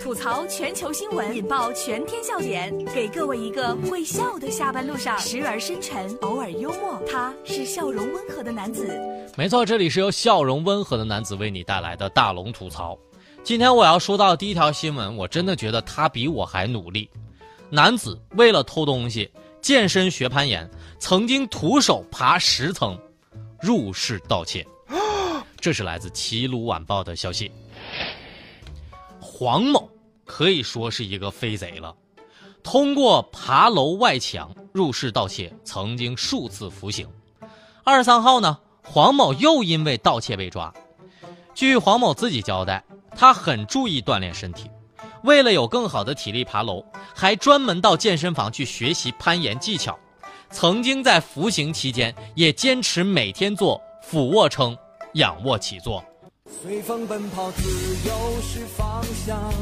吐槽全球新闻，引爆全天笑点，给各位一个会笑的下班路上，时而深沉，偶尔幽默。他是笑容温和的男子。没错，这里是由笑容温和的男子为你带来的大龙吐槽。今天我要说到第一条新闻，我真的觉得他比我还努力。男子为了偷东西，健身学攀岩，曾经徒手爬十层，入室盗窃。这是来自《齐鲁晚报》的消息。黄某可以说是一个飞贼了，通过爬楼外墙入室盗窃，曾经数次服刑。二十三号呢，黄某又因为盗窃被抓。据黄某自己交代，他很注意锻炼身体，为了有更好的体力爬楼，还专门到健身房去学习攀岩技巧。曾经在服刑期间，也坚持每天做俯卧撑。仰卧起坐，随风奔跑，自由是方向，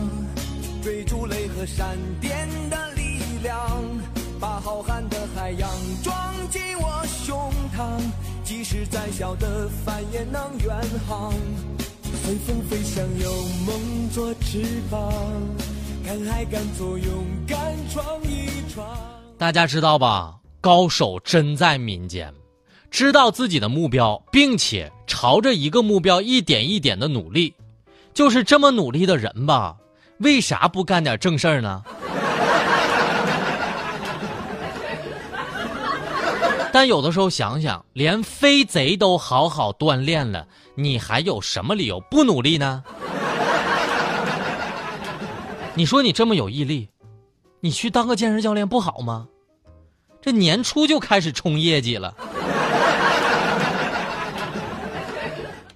追逐雷和闪电的力量，把浩瀚的海洋装进我胸膛，即使再小的帆也能远航。随风飞翔，有梦做翅膀，敢爱敢做，勇敢闯一闯。大家知道吧？高手真在民间。知道自己的目标，并且朝着一个目标一点一点的努力，就是这么努力的人吧？为啥不干点正事儿呢？但有的时候想想，连飞贼都好好锻炼了，你还有什么理由不努力呢？你说你这么有毅力，你去当个健身教练不好吗？这年初就开始冲业绩了。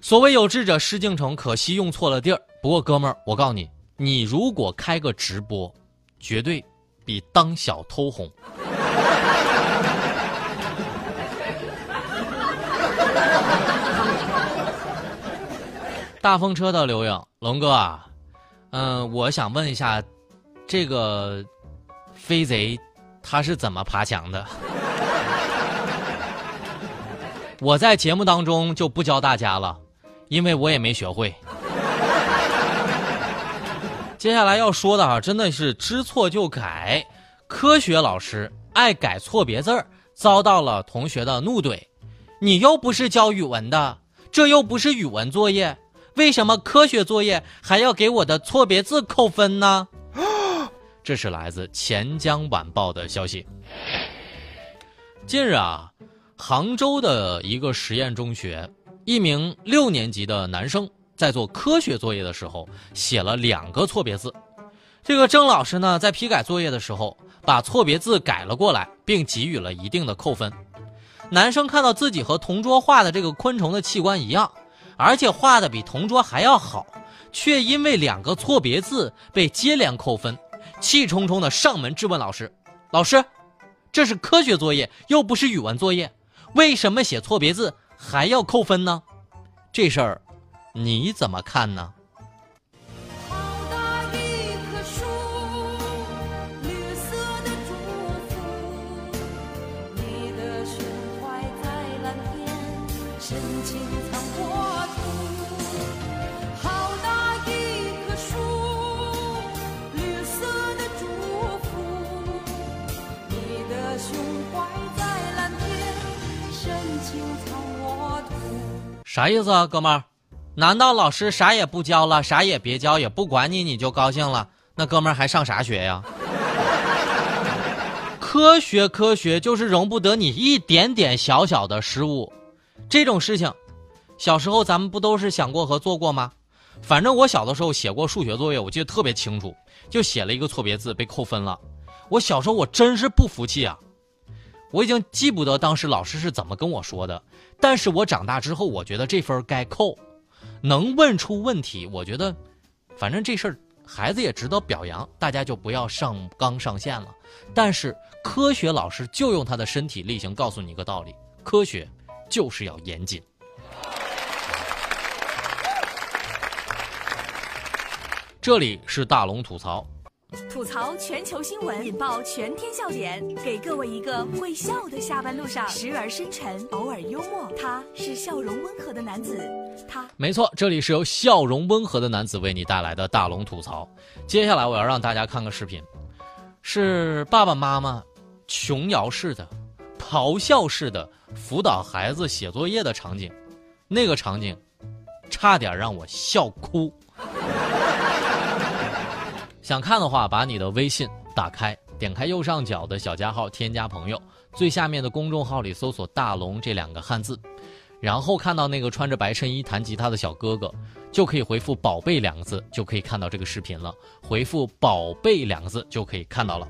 所谓有志者事竟成，可惜用错了地儿。不过哥们儿，我告诉你，你如果开个直播，绝对比当小偷红。大风车的刘影龙哥啊，嗯，我想问一下，这个飞贼他是怎么爬墙的？我在节目当中就不教大家了。因为我也没学会。接下来要说的啊，真的是知错就改。科学老师爱改错别字儿，遭到了同学的怒怼。你又不是教语文的，这又不是语文作业，为什么科学作业还要给我的错别字扣分呢？这是来自钱江晚报的消息。近日啊，杭州的一个实验中学。一名六年级的男生在做科学作业的时候写了两个错别字，这个郑老师呢在批改作业的时候把错别字改了过来，并给予了一定的扣分。男生看到自己和同桌画的这个昆虫的器官一样，而且画的比同桌还要好，却因为两个错别字被接连扣分，气冲冲的上门质问老师：“老师，这是科学作业，又不是语文作业，为什么写错别字？”还要扣分呢，这事儿你怎么看呢？啥意思啊，哥们儿？难道老师啥也不教了，啥也别教，也不管你，你就高兴了？那哥们儿还上啥学呀？科学，科学就是容不得你一点点小小的失误。这种事情，小时候咱们不都是想过和做过吗？反正我小的时候写过数学作业，我记得特别清楚，就写了一个错别字被扣分了。我小时候我真是不服气啊！我已经记不得当时老师是怎么跟我说的，但是我长大之后，我觉得这分该扣。能问出问题，我觉得，反正这事儿孩子也值得表扬，大家就不要上纲上线了。但是科学老师就用他的身体力行告诉你一个道理：科学就是要严谨。这里是大龙吐槽。吐槽全球新闻，引爆全天笑点，给各位一个会笑的下班路上，时而深沉，偶尔幽默。他是笑容温和的男子。他没错，这里是由笑容温和的男子为你带来的大龙吐槽。接下来我要让大家看个视频，是爸爸妈妈琼瑶式的、咆哮式的辅导孩子写作业的场景，那个场景差点让我笑哭。想看的话，把你的微信打开，点开右上角的小加号，添加朋友，最下面的公众号里搜索“大龙”这两个汉字。然后看到那个穿着白衬衣弹吉他的小哥哥，就可以回复“宝贝”两个字，就可以看到这个视频了。回复“宝贝”两个字就可以看到了。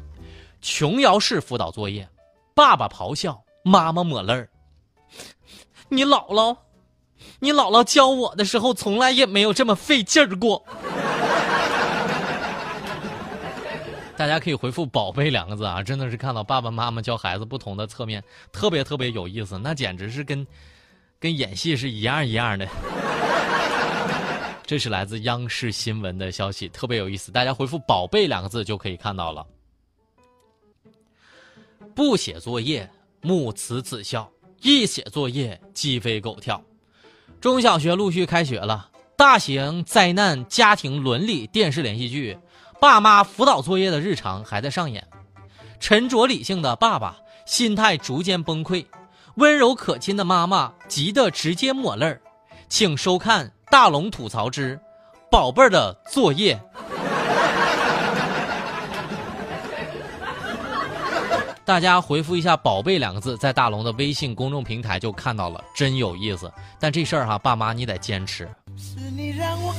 琼瑶式辅导作业，爸爸咆哮，妈妈抹泪儿。你姥姥，你姥姥教我的时候，从来也没有这么费劲儿过。大家可以回复“宝贝”两个字啊，真的是看到爸爸妈妈教孩子不同的侧面，特别特别有意思，那简直是跟。跟演戏是一样一样的。这是来自央视新闻的消息，特别有意思。大家回复“宝贝”两个字就可以看到了。不写作业，母慈子孝；一写作业，鸡飞狗跳。中小学陆续开学了，大型灾难家庭伦理电视连续剧《爸妈辅导作业的日常》还在上演。沉着理性的爸爸心态逐渐崩溃。温柔可亲的妈妈急得直接抹泪儿，请收看大龙吐槽之宝贝儿的作业。大家回复一下“宝贝”两个字，在大龙的微信公众平台就看到了，真有意思。但这事儿哈，爸妈你得坚持。是你让我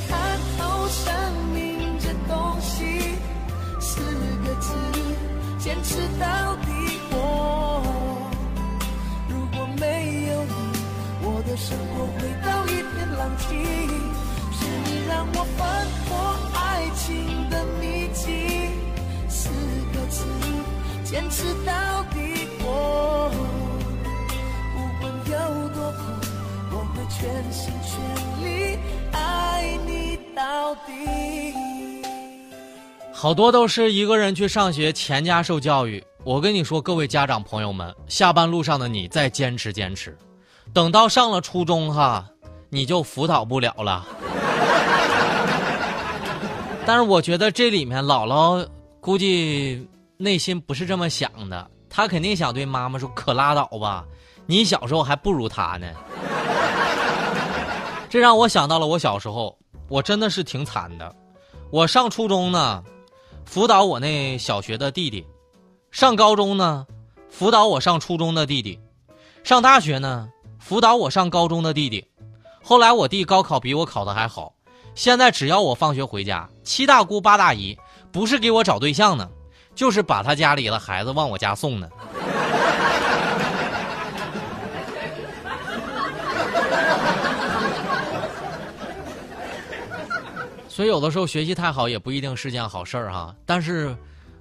全心全力爱你到底。好多都是一个人去上学，全家受教育。我跟你说，各位家长朋友们，下班路上的你再坚持坚持。等到上了初中哈，你就辅导不了了。但是我觉得这里面姥姥估计内心不是这么想的，她肯定想对妈妈说：“可拉倒吧，你小时候还不如她呢。”这让我想到了我小时候，我真的是挺惨的。我上初中呢，辅导我那小学的弟弟；上高中呢，辅导我上初中的弟弟；上大学呢。辅导我上高中的弟弟，后来我弟高考比我考的还好，现在只要我放学回家，七大姑八大姨不是给我找对象呢，就是把他家里的孩子往我家送呢。所以有的时候学习太好也不一定是件好事儿哈，但是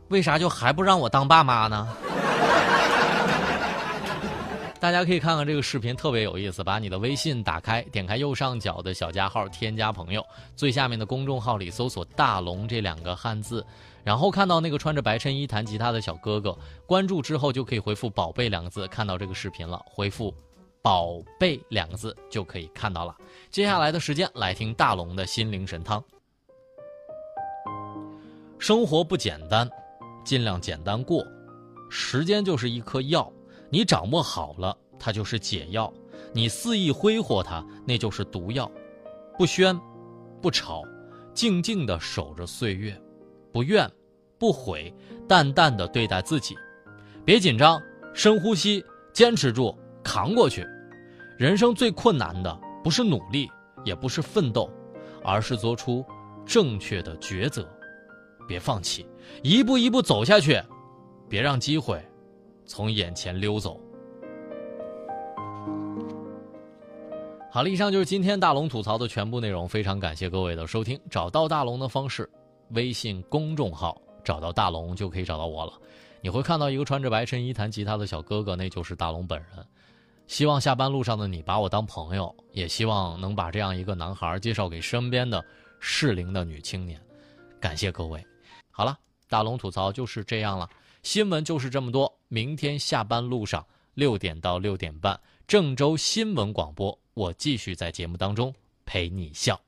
为啥就还不让我当爸妈呢？大家可以看看这个视频，特别有意思。把你的微信打开，点开右上角的小加号，添加朋友，最下面的公众号里搜索“大龙”这两个汉字，然后看到那个穿着白衬衣弹吉他的小哥哥，关注之后就可以回复“宝贝”两个字，看到这个视频了。回复“宝贝”两个字就可以看到了。接下来的时间来听大龙的心灵神汤。生活不简单，尽量简单过。时间就是一颗药。你掌握好了，它就是解药；你肆意挥霍它，那就是毒药。不喧，不吵，静静地守着岁月，不怨，不悔，淡淡的对待自己。别紧张，深呼吸，坚持住，扛过去。人生最困难的不是努力，也不是奋斗，而是做出正确的抉择。别放弃，一步一步走下去，别让机会。从眼前溜走。好了，以上就是今天大龙吐槽的全部内容。非常感谢各位的收听。找到大龙的方式：微信公众号找到大龙就可以找到我了。你会看到一个穿着白衬衣弹吉他的小哥哥，那就是大龙本人。希望下班路上的你把我当朋友，也希望能把这样一个男孩介绍给身边的适龄的女青年。感谢各位。好了，大龙吐槽就是这样了。新闻就是这么多。明天下班路上六点到六点半，郑州新闻广播，我继续在节目当中。陪你笑。